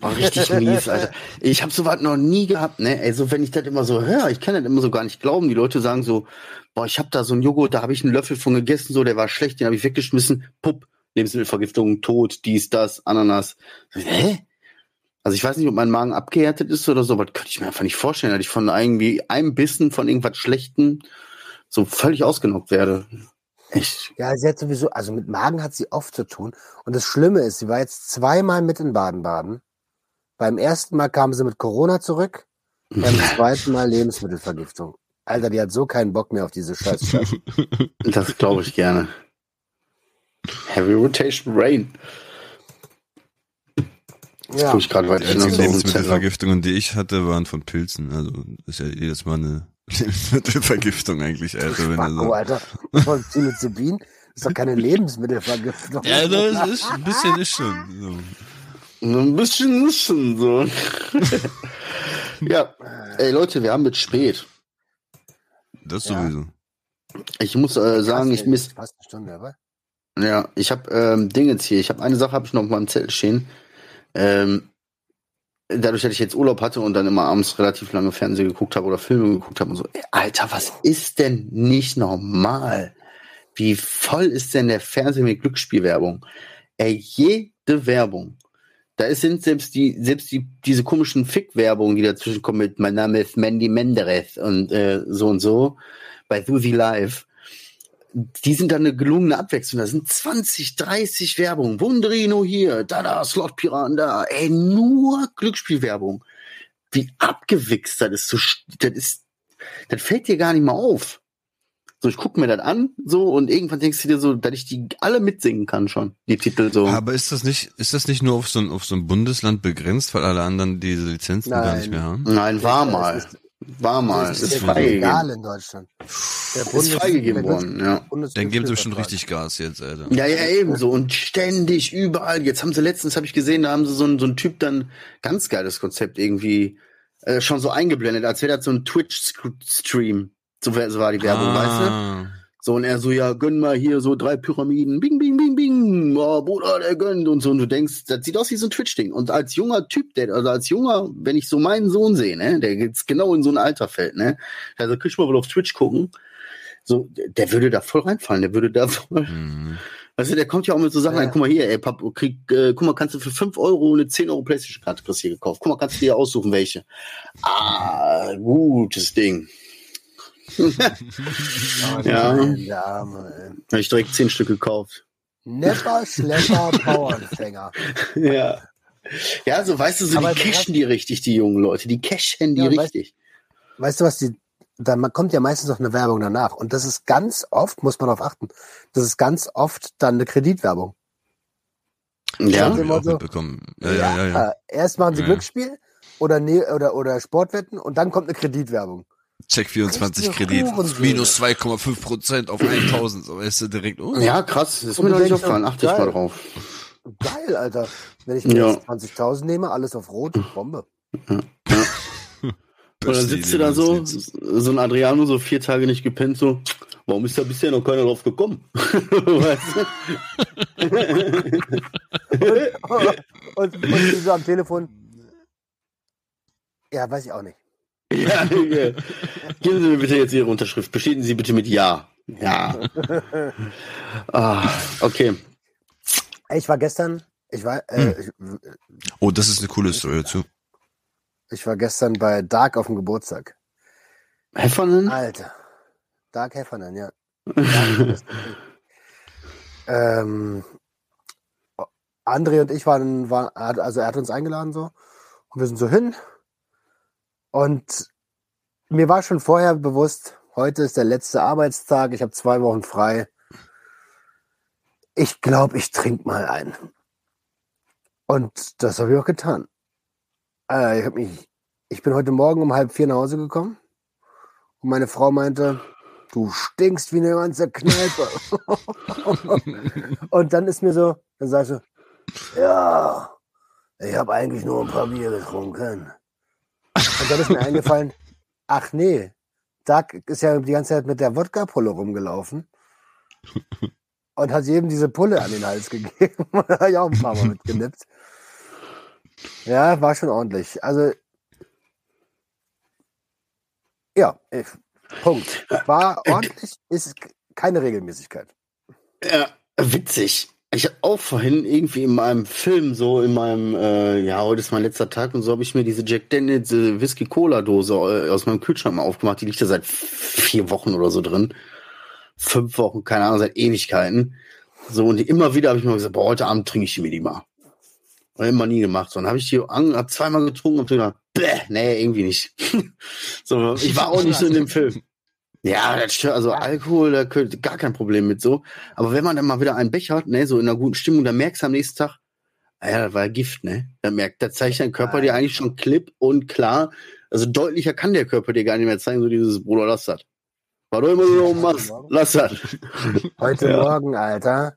War richtig mies, Alter. Ich habe sowas noch nie gehabt, ne? Also wenn ich das immer so höre, ich kann das immer so gar nicht glauben. Die Leute sagen so, boah, ich habe da so einen Joghurt, da habe ich einen Löffel von gegessen, so, der war schlecht, den habe ich weggeschmissen. Pupp, Lebensmittelvergiftung, Tod, dies, das, Ananas. Hä? Also ich weiß nicht, ob mein Magen abgehärtet ist oder so, aber das könnte ich mir einfach nicht vorstellen, dass ich von irgendwie einem Bissen von irgendwas Schlechtem so völlig ausgenockt werde. Echt. Ja, sie hat sowieso, also mit Magen hat sie oft zu tun. Und das Schlimme ist, sie war jetzt zweimal mit in Baden-Baden. Beim ersten Mal kam sie mit Corona zurück, beim zweiten Mal Lebensmittelvergiftung. Alter, die hat so keinen Bock mehr auf diese Scheiße. Das glaube ich gerne. Heavy Rotation Rain. ja. Ich gerade Die einzigen Lebensmittelvergiftungen, die ich hatte, waren von Pilzen. Also ist ja jedes Mal eine Lebensmittelvergiftung eigentlich, Alter. Wenn Spacko, so. Alter. Von Psilocybin ist doch keine Lebensmittelvergiftung. Ja, das ist ein bisschen ist schon. So. Ein bisschen müssen, so. ja, ey Leute, wir haben mit spät. Das Ja. sowieso. Ich muss äh, sagen, ich miss, Fast eine Stunde, aber. ja, ich habe ähm, Dinge jetzt hier. Ich habe eine Sache, habe ich noch auf meinem Zettel stehen. Ähm, dadurch, dass ich jetzt Urlaub hatte und dann immer abends relativ lange Fernsehen geguckt habe oder Filme geguckt habe und so, ey, Alter, was ist denn nicht normal? Wie voll ist denn der Fernseher mit Glücksspielwerbung? Ey, jede Werbung. Da sind selbst die, selbst die, diese komischen Fick-Werbungen, die dazwischen kommen mit, mein Name ist Mandy Menderes und äh, so und so, bei Susi Live. Die sind dann eine gelungene Abwechslung. Da sind 20, 30 Werbungen. Wunderino hier, da, da, Slot Piraten da. Ey, nur Glücksspielwerbung. Wie abgewichst das ist. So, das ist, das fällt dir gar nicht mal auf. So, ich gucke mir das an, so, und irgendwann denkst du dir so, dass ich die alle mitsingen kann schon, die Titel so. Aber ist das nicht, ist das nicht nur auf so ein, auf so ein Bundesland begrenzt, weil alle anderen diese Lizenzen gar Nein. nicht mehr haben? Nein, war Ja, mal. War mal. Das Ist ist freigegeben. legal in Deutschland. Der Ist freigegeben worden, ja. Bundes- Dann geben sie schon Glücksspielvertrag. richtig Gas jetzt, Alter. Ja, ja, ebenso. Und ständig, überall. Jetzt haben sie letztens, habe ich gesehen, da haben sie so einen, so einen Typ dann, ganz geiles Konzept irgendwie, äh, schon so eingeblendet, als wäre das so ein Twitch-Stream. So, so war die Werbung, weißt du? So, und er so, ja, gönn mal hier so drei Pyramiden, bing, bing, bing, bing, oh, Bruder, der gönnt und so. Und du denkst, das sieht aus wie so ein Twitch-Ding. Und als junger Typ, der, also als junger, wenn ich so meinen Sohn sehe, ne, der jetzt genau in so ein Alter fällt, ne, also krieg ich mal wohl auf Twitch gucken, so, der- würde da voll reinfallen, der würde da voll, Mhm. also der kommt ja auch mit so Sachen, Ja. rein, guck mal hier, ey, Pap, krieg, äh, guck mal, kannst du für 5 Euro eine 10 Euro Playstation-Karte kriegst du hier gekauft. Guck mal, kannst du dir aussuchen, welche. Ah, gutes Ding. Ja. ey. Habe ich direkt 10 Stück gekauft. Nepper, Schlepper, Bauernfänger. Ja. Ja, so weißt du, so Aber die cashen die richtig, die jungen Leute. Die cashen die Ja, und weißt- richtig. Weißt du, was die, da kommt ja meistens noch eine Werbung danach. Und das ist ganz oft, muss man darauf achten, das ist ganz oft dann eine Kreditwerbung. Ja. Auch Motto-. Ja, ja, ja, ja. Äh, Erst machen sie Ja. Glücksspiel oder, ne, oder, oder Sportwetten und dann kommt eine Kreditwerbung. Check 24 Richtige Kredit. Minus 2,5 Prozent auf 1000. So weißt du direkt, oh. ja, krass. Das ist Und mir du noch nicht aufgefallen. oh, Achte ich mal drauf. Geil, Alter. Wenn ich mir Ja. jetzt 20.000 nehme, alles auf Rot, Bombe. Und dann sitzt du da so, so ein Adriano, so vier Tage nicht gepennt, so, warum ist da bisher noch keiner drauf gekommen? weißt und, und die so am Telefon. Ja, weiß ich auch nicht. ja, ja. Geben Sie mir bitte jetzt Ihre Unterschrift. Bestätigen Sie bitte mit Ja. Ja. ah, okay. Ich war gestern, ich war, Hm. äh, ich, Oh, das ist eine coole Story dazu. ich war gestern bei Dark auf dem Geburtstag. Heffernan? Alter. Dark Heffernan, ja. Ähm, André und ich waren, waren, also er hat uns eingeladen so und wir sind so hin und mir war schon vorher bewusst, heute ist der letzte Arbeitstag, ich habe zwei Wochen frei. Ich glaube, ich trinke mal ein. Und das habe ich auch getan. Äh, ich, mich, ich bin heute Morgen um halb vier nach Hause gekommen und meine Frau meinte, du stinkst wie eine ganze Kneipe. und dann ist mir so, dann sag ich so, ja, ich habe eigentlich nur ein paar Bier getrunken. Und dann ist mir eingefallen, ach nee, Doug ist ja die ganze Zeit mit der Wodka-Pulle rumgelaufen und hat jedem diese Pulle an den Hals gegeben. da habe ich auch ein paar Mal mitgenippt. Ja, war schon ordentlich. Also, ja, ich, Punkt. War ordentlich, ist keine Regelmäßigkeit. Ja, witzig. Ich auch vorhin irgendwie in meinem Film, so in meinem, äh, ja, heute ist mein letzter Tag und so habe ich mir diese Jack Daniels äh, Whisky-Cola-Dose äh, aus meinem Kühlschrank mal aufgemacht. Die liegt da seit vier Wochen oder so drin. Fünf Wochen, keine Ahnung, seit Ewigkeiten. So, und immer wieder habe ich mir gesagt, boah, heute Abend trinke ich mir die mal. Und immer nie gemacht. So, dann habe ich die an, hab zweimal getrunken und gedacht, bäh, nee, irgendwie nicht. so, ich war auch nicht so in dem Film. Ja, das also Alkohol, da könnte gar kein Problem mit so. Aber wenn man dann mal wieder einen Becher hat, ne, so in einer guten Stimmung, dann merkst du am nächsten Tag, ah ja, das war Gift, ne? Dann merkt, da zeigt dein Körper dir eigentlich schon klipp und klar. Also deutlicher kann der Körper dir gar nicht mehr zeigen, so dieses Bruder, lass das. War doch immer so machst, lass das. Heute Ja. Morgen, Alter.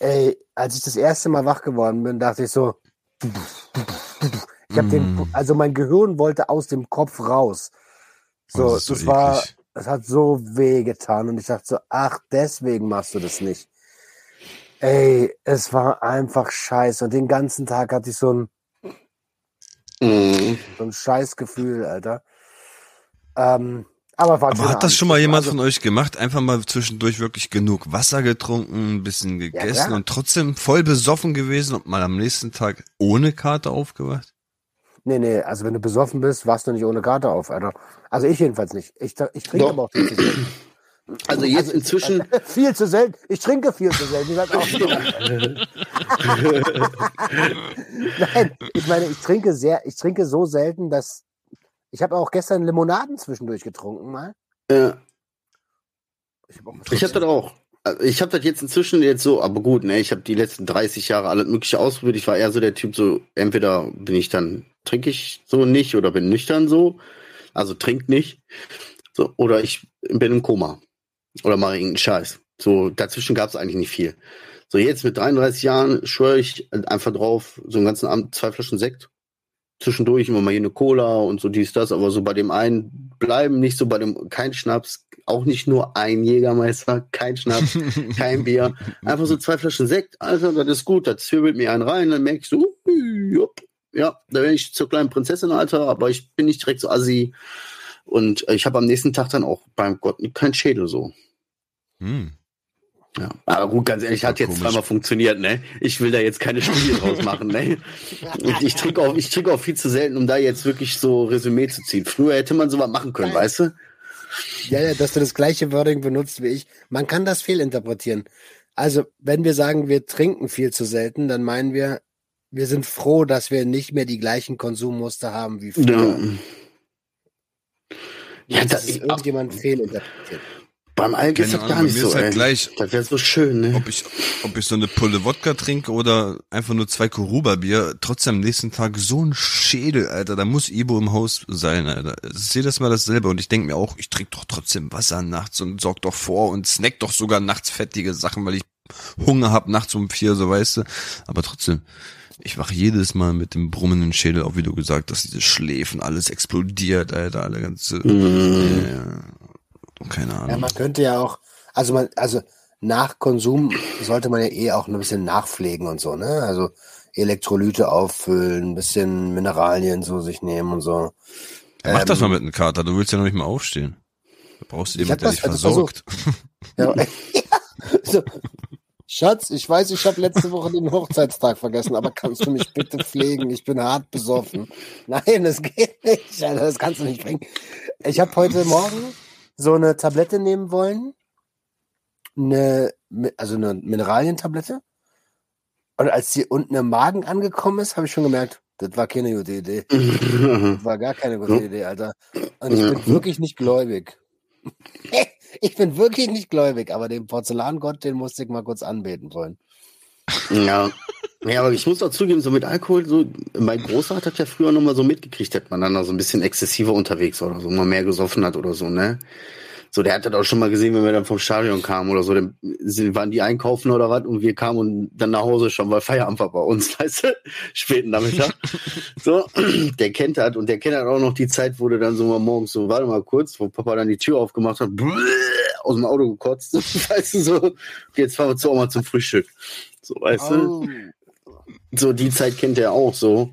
Ey, als ich das erste Mal wach geworden bin, dachte ich so, ich habe den, Mm. also mein Gehirn wollte aus dem Kopf raus. So, das, das so war, eklig. es hat so weh getan und ich dachte so, ach, deswegen machst du das nicht. Ey, es war einfach scheiße und den ganzen Tag hatte ich so ein, Mhm. so ein Scheißgefühl, Alter. Ähm, aber war Aber hat das schon mal jemand Also, von euch gemacht? Einfach mal zwischendurch wirklich genug Wasser getrunken, ein bisschen gegessen klar. und trotzdem voll besoffen gewesen und mal am nächsten Tag ohne Karte aufgewacht? Nee, nee, also wenn du besoffen bist, wachst du nicht ohne Karte auf, Alter. Also ich jedenfalls nicht. Ich, ich trinke Doch. aber auch viel zu selten. Also jetzt inzwischen, viel zu selten. Ich trinke viel zu selten. Ich auch Nein, ich meine, ich trinke sehr, ich trinke so selten, dass ich habe auch gestern Limonaden zwischendurch getrunken mal. äh, Ich habe ich habe das auch. Also Ich habe das jetzt inzwischen jetzt so, aber gut, ne, ich habe die letzten 30 Jahre alles mögliche ausprobiert. Ich war eher so der Typ, so entweder bin ich dann, trinke ich so nicht oder bin nüchtern so, also trink nicht, so, oder ich bin im Koma oder mache irgendeinen Scheiß. So, dazwischen gab es eigentlich nicht viel. So, jetzt mit 33 Jahren schwöre ich einfach drauf, so einen ganzen Abend zwei Flaschen Sekt. Zwischendurch immer mal hier eine Cola und so dies, das, aber so bei dem einen bleiben, nicht so bei dem, kein Schnaps, auch nicht nur ein Jägermeister, kein Schnaps, kein Bier. Einfach so zwei Flaschen Sekt, Alter, das ist gut, das zwirbelt mir einen rein, dann merke ich so, jupp, ja, da bin ich zur kleinen Prinzessin, Alter, aber ich bin nicht direkt so assi. Und ich habe am nächsten Tag dann auch beim Gott kein Schädel so. Hm. Ja. Aber gut, ganz ehrlich, hat Ja, jetzt komisch. zweimal funktioniert, ne? Ich will da jetzt keine Studie draus machen, ne? Und ich trinke auch, ich trinke auch viel zu selten, um da jetzt wirklich so Resümee zu ziehen. Früher hätte man sowas machen können, Geil. weißt du? Ja, ja, dass du das gleiche Wording benutzt wie ich. Man kann das fehlinterpretieren. Also, wenn wir sagen, wir trinken viel zu selten, dann meinen wir, wir sind froh, dass wir nicht mehr die gleichen Konsummuster haben wie früher. Ja. Ja, Nicht, da, dass es ich, irgendjemand fehlinterpretiert. Beim ist Keine das gar Ahnung, nicht bei mir so, ist halt gleich, Das wäre so schön, ne? ob ich, ob ich so eine Pulle Wodka trinke oder einfach nur zwei Kuruba-Bier, trotzdem am nächsten Tag so ein Schädel, Alter, da muss Ibo im Haus sein, Alter. Es ist jedes Mal dasselbe und ich denke mir auch, ich trinke doch trotzdem Wasser nachts und sorg doch vor und snack doch sogar nachts fettige Sachen, weil ich Hunger hab nachts um vier, so weißt du. Aber trotzdem, ich wach jedes Mal mit dem brummenden Schädel auf, wie du gesagt hast, diese Schläfen, alles explodiert, Alter, alle ganze, Mhm. äh, keine Ja, Ahnung. man könnte ja auch, also man, also nach Konsum sollte man ja eh auch ein bisschen nachpflegen und so, ne? Also Elektrolyte auffüllen, ein bisschen Mineralien so sich nehmen und so. Ja, mach das Ähm, mal mit einem Kater, du willst ja noch nicht mal aufstehen. Da brauchst du jemanden, der dich das- also versorgt. Ja, ja, so. Schatz, ich weiß, ich habe letzte Woche den Hochzeitstag vergessen, aber kannst du mich bitte pflegen? Ich bin hart besoffen. Nein, das geht nicht. Alter, das kannst du nicht bringen. Ich habe heute Morgen so eine Tablette nehmen wollen. Eine, also eine Mineralientablette. Und als sie unten im Magen angekommen ist, habe ich schon gemerkt, das war keine gute Idee. Das war gar keine gute. Idee, Alter. Und ich bin wirklich nicht gläubig. Ich bin wirklich nicht gläubig, aber den Porzellangott, den musste ich mal kurz anbeten wollen. Ja. Ja, aber ich muss auch zugeben, so mit Alkohol, so, mein Großer hat das ja früher noch mal so mitgekriegt, dass man dann da so ein bisschen exzessiver unterwegs war oder so, mal mehr gesoffen hat oder so, ne? So, der hat das auch schon mal gesehen, wenn wir dann vom Stadion kamen oder so, dann waren die einkaufen oder was und wir kamen und dann nach Hause schon, weil Feierabend war bei uns, weißt du? Späten Nachmittag. so, der kennt das und der kennt halt auch noch die Zeit, wo du dann so mal morgens so, warte mal kurz, wo Papa dann die Tür aufgemacht hat, aus dem Auto gekotzt, weißt du, so, jetzt fahren wir zu Oma zum Frühstück. So, weißt du? Oh. So, die Zeit kennt er auch so.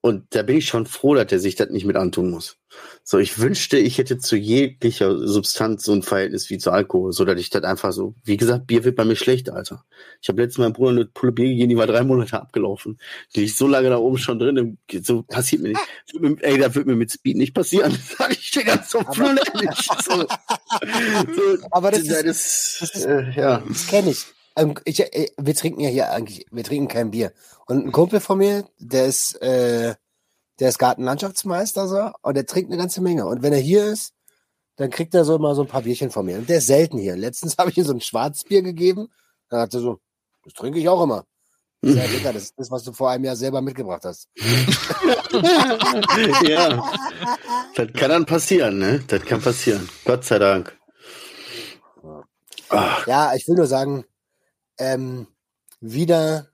Und da bin ich schon froh, dass er sich das nicht mit antun muss. So, ich wünschte, ich hätte zu jeglicher Substanz so ein Verhältnis wie zu Alkohol, so dass ich das einfach so, wie gesagt, Bier wird bei mir schlecht, Alter. Ich habe letztens meinem Bruder eine Pulle Bier gegeben, die war drei Monate abgelaufen. Die liegt so lange da oben schon drin, so passiert mir nicht. Ey, das wird mir mit Speed nicht passieren. Das sag ich dir ganz so ehrlich. So, so, Aber das, das ist, das ist äh, ja. Das kenne ich. Ähm, ich, äh, wir trinken ja hier eigentlich, wir trinken kein Bier. Und ein Kumpel von mir, der ist, äh, der ist Gartenlandschaftsmeister so, und der trinkt eine ganze Menge. Und wenn er hier ist, dann kriegt er so mal so ein paar Bierchen von mir. Und der ist selten hier. Letztens habe ich ihm so ein Schwarzbier gegeben. Dann hat er so, das trinke ich auch immer. Sehr lecker, das ist das, was du vor einem Jahr selber mitgebracht hast. ja, das kann dann passieren, ne? Das kann passieren. Gott sei Dank. Ach. Ja, ich will nur sagen, ähm, wieder,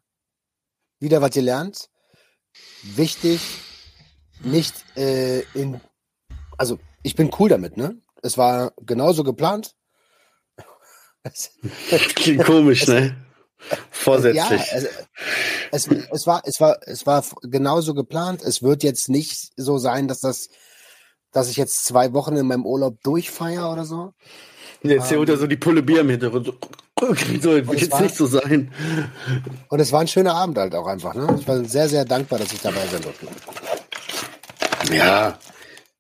wieder was gelernt. Wichtig, nicht äh, in, also ich bin cool damit, ne? Es war genauso geplant. Klingt komisch, ne? Vorsätzlich. Ja, es, es, es, war, es war, es war genauso geplant. Es wird jetzt nicht so sein, dass das, dass ich jetzt zwei Wochen in meinem Urlaub durchfeiere oder so. Jetzt hier ähm, unter so die Pulle Bier im Hintergrund. So, soll jetzt war, nicht so sein. Und es war ein schöner Abend halt auch einfach. Ne? Ich war sehr, sehr dankbar, dass ich dabei sein durfte. Ja,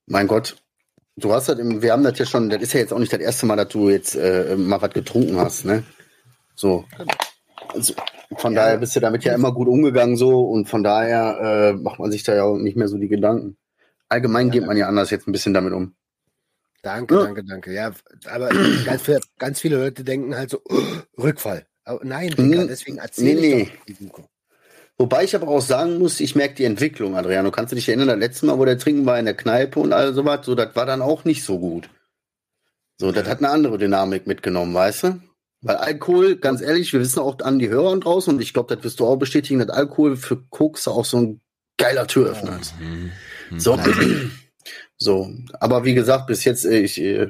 mein Gott. Du hast halt, im, wir haben das ja schon, das ist ja jetzt auch nicht das erste Mal, dass du jetzt äh, mal was getrunken hast, ne? So. Also, von ja. daher bist du damit ja immer gut umgegangen so und von daher äh, macht man sich da ja auch nicht mehr so die Gedanken. Allgemein ja, geht man ja anders jetzt ein bisschen damit um. Danke, ja. danke, danke. Ja, aber ganz, viele, ganz viele Leute denken halt so, oh, Rückfall. Aber nein, Digga, deswegen erzähle nee, ich nee. doch Wobei ich aber auch sagen muss, ich merke die Entwicklung, Adriano. Kannst du dich erinnern, das letzte Mal, wo der Trinken war in der Kneipe und all sowas, so, das war dann auch nicht so gut. So, das hat eine andere Dynamik mitgenommen, weißt du? Weil Alkohol, ganz ehrlich, wir wissen auch an die Hörer draußen, und ich glaube, das wirst du auch bestätigen, dass Alkohol für Koks auch so ein geiler Türöffner ist. Mhm. So. So. Aber wie gesagt, bis jetzt, äh, ich, äh,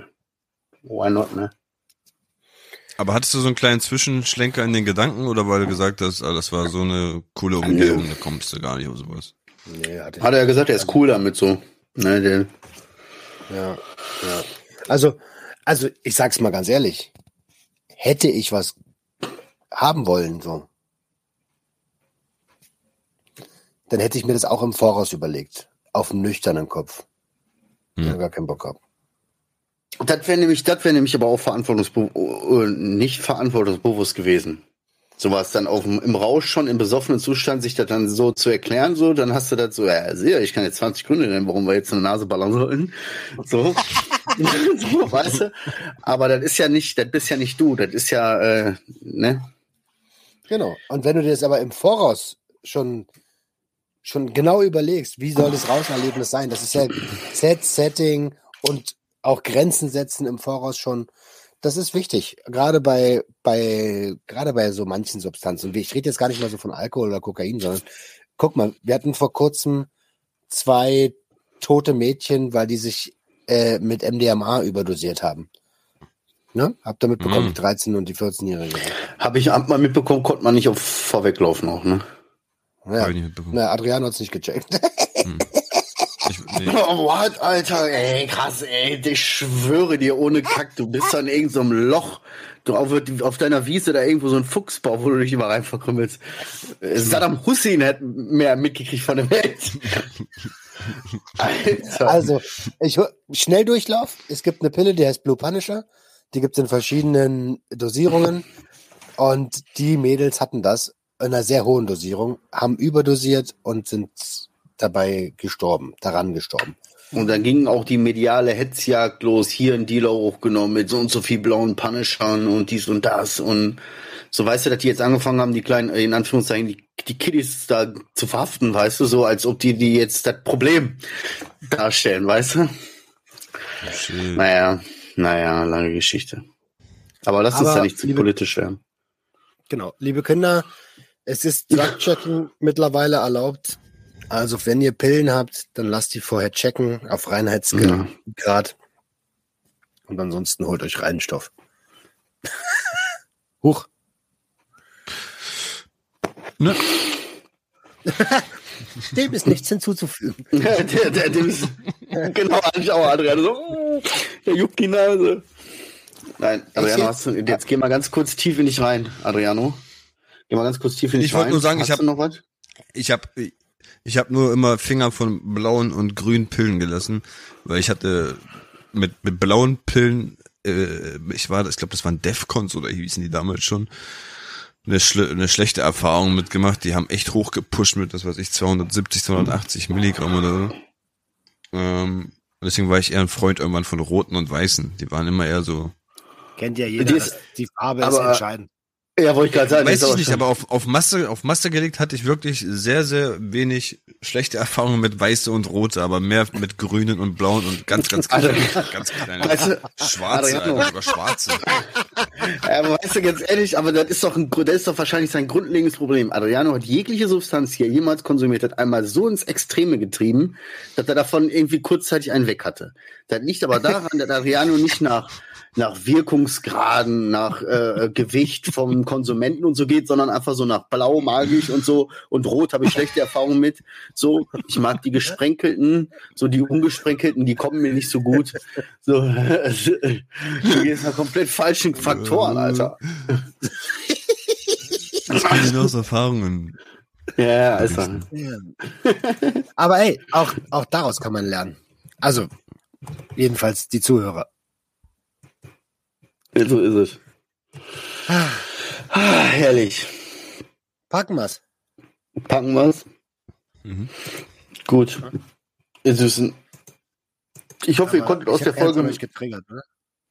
why not, ne? Aber hattest du so einen kleinen Zwischenschlenker in den Gedanken oder weil du gesagt hast, ah, das war so eine coole Umgebung, da kommst du gar nicht auf sowas? Nee, hat, hat er ja gesagt, er ist cool damit so. Ne, der. Ja, ja. Also, also ich sag's mal ganz ehrlich, hätte ich was haben wollen, so, dann hätte ich mir das auch im Voraus überlegt. Auf dem nüchternen Kopf. Hm. Ich gar keinen Bock gehabt. Das wäre nämlich, das wäre nämlich aber auch verantwortungsbewusst, äh, nicht verantwortungsbewusst gewesen. So war es dann auf dem, im Rausch schon im besoffenen Zustand, sich das dann so zu erklären, so, dann hast du das so, ja, sehr, ich kann jetzt 20 Gründe nennen, warum wir jetzt eine Nase ballern sollten. So. so, weißt du? Aber das ist ja nicht, das bist ja nicht du, das ist ja, äh, ne? Genau. Und wenn du dir das aber im Voraus schon, schon genau überlegst, wie soll das Rauscherlebnis sein? Das ist ja Set, Setting und auch Grenzen setzen im Voraus schon. Das ist wichtig, gerade bei, bei, gerade bei so manchen Substanzen. Ich rede jetzt gar nicht mal so von Alkohol oder Kokain, sondern guck mal, wir hatten vor kurzem zwei tote Mädchen, weil die sich äh, mit MDMA überdosiert haben. Ne? Habt ihr mitbekommen, mhm. die 13 und die 14-Jährige. Habe ich mal mitbekommen, konnte man nicht auf vorweglaufen auch, ne? Ja, Na, Adriano hat es nicht gecheckt. Hm. Nee. Oh, what, Alter, ey, krass, ey, ich schwöre dir, ohne Kack, du bist an irgendeinem so Loch. Du auf, auf, deiner Wiese da irgendwo so ein Fuchsbau, wo du dich immer reinverkrümmelst. Saddam Hussein hat mehr mitgekriegt von der Welt. Alter. Also, ich Schnelldurchlauf. Es gibt eine Pille, die heißt Blue Punisher. Die gibt es in verschiedenen Dosierungen. Und die Mädels hatten das einer sehr hohen Dosierung, haben überdosiert und sind dabei gestorben, daran gestorben. Und dann ging auch die mediale Hetzjagd los, hier ein Dealer hochgenommen mit so und so viel blauen Punishern und dies und das und so weißt du, dass die jetzt angefangen haben, die kleinen, in Anführungszeichen, die, die Kiddies da zu verhaften, weißt du, so als ob die, die jetzt das Problem darstellen, weißt du? Schön. Naja, naja, lange Geschichte. Aber lass uns ja nicht zu politisch werden. Genau, liebe Kinder, es ist Drug-Checking mittlerweile erlaubt. Also wenn ihr Pillen habt, dann lasst die vorher checken auf Reinheitsgrad. Ja. Und ansonsten holt euch Reinstoff. Huch. Ne? Dem ist nichts hinzuzufügen. der, der, dem ist, genau, eigentlich auch Adriano. So, oh, der juckt die Nase. Nein, Adriano, hast du, jetzt geh mal ganz kurz tief in dich rein, Adriano. Geh mal ganz kurz tief in dich Ich wollte nur sagen, hast ich hab- du noch was? Ich habe ich hab nur immer Finger von blauen und grünen Pillen gelassen, weil ich hatte mit, mit blauen Pillen, äh, ich war, ich glaube, das waren Defcons oder hießen die damals schon, eine, schle eine schlechte Erfahrung mitgemacht. Die haben echt hochgepusht mit, das weiß ich, 270, 280 Milligramm oder so. Ähm, deswegen war ich eher ein Freund irgendwann von roten und weißen. Die waren immer eher so, Kennt ja jeder. Die ist- die Farbe ist entscheidend. Ja, wollte ich gerade sagen. Weiß ich nicht, aber auf, auf Masse, auf Masse gelegt hatte ich wirklich sehr, sehr wenig schlechte Erfahrungen mit weiße und rote, aber mehr mit grünen und blauen und ganz, ganz kleine, ganz kleine, Weißt du, schwarze. Alter, sogar schwarze. Ja, aber weißt du, ganz ehrlich, aber das ist doch ein, das ist doch wahrscheinlich sein grundlegendes Problem. Adriano hat jegliche Substanz, die er jemals konsumiert hat, einmal so ins Extreme getrieben, dass er davon irgendwie kurzzeitig einen weg hatte. Das liegt aber daran, dass Adriano nicht nach, nach Wirkungsgraden, nach äh, Gewicht vom Konsumenten und so geht, sondern einfach so nach Blau mag ich und so und Rot habe ich schlechte Erfahrungen mit. So, ich mag die gesprenkelten, so die ungesprenkelten, die kommen mir nicht so gut. So, du gehst nach komplett falschen Faktoren, Alter. Das kann ich nur aus Erfahrungen. Ja, ist. Ja. Aber ey, auch, auch daraus kann man lernen. Also, jedenfalls die Zuhörer. So ist es. Ah, herrlich. Packen wir's. Packen wir's. Mhm. Gut. Ihr Süßen. Ich hoffe, ihr Aber konntet aus ich der Folge. euch getriggert, ne?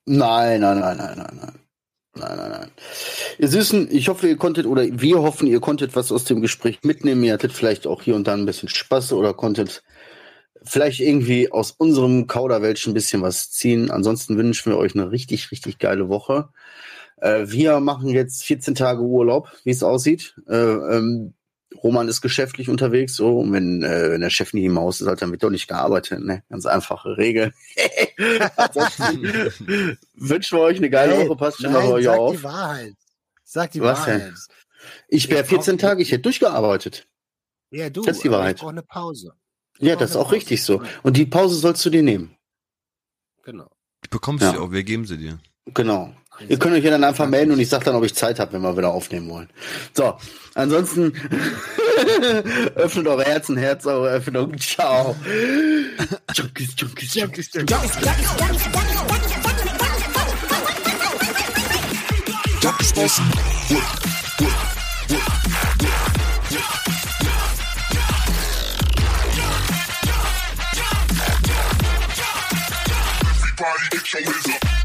Nein, nein, nein, nein, nein, nein. Nein, nein, nein. Ihr Süßen, ich hoffe, ihr konntet oder wir hoffen, ihr konntet was aus dem Gespräch mitnehmen. Ihr hattet vielleicht auch hier und da ein bisschen Spaß oder konntet vielleicht irgendwie aus unserem Kauderwelsch ein bisschen was ziehen. Ansonsten wünschen wir euch eine richtig, richtig geile Woche. Äh, wir machen jetzt 14 Tage Urlaub, wie es aussieht. Äh, ähm, Roman ist geschäftlich unterwegs, so, und wenn, äh, wenn der Chef nicht im Haus ist, halt, dann wird doch nicht gearbeitet, ne? Ganz einfache Regel. Wünschen wir euch eine geile Ey, Woche, passt schon mal nein, bei euch sag auf. die Wahrheit. Sag die Was Wahrheit. denn? Ich wäre Ich brauch- 14 Tage, ich hätte durchgearbeitet. Ja, du. Das ist die Wahrheit. Ich brauche eine Pause. Ja, das ist auch richtig so. Und die Pause sollst du dir nehmen. Genau. Ich bekommst Ja. sie auch, wir geben sie dir. Genau. Ihr könnt euch ja dann einfach melden und ich sag dann, ob ich Zeit habe, wenn wir wieder aufnehmen wollen. So, ansonsten öffnet eure Herzen, Herz eure Öffnung. Ciao. Junkies, Junkies, Junkies. Junkies, Junkies. show is up.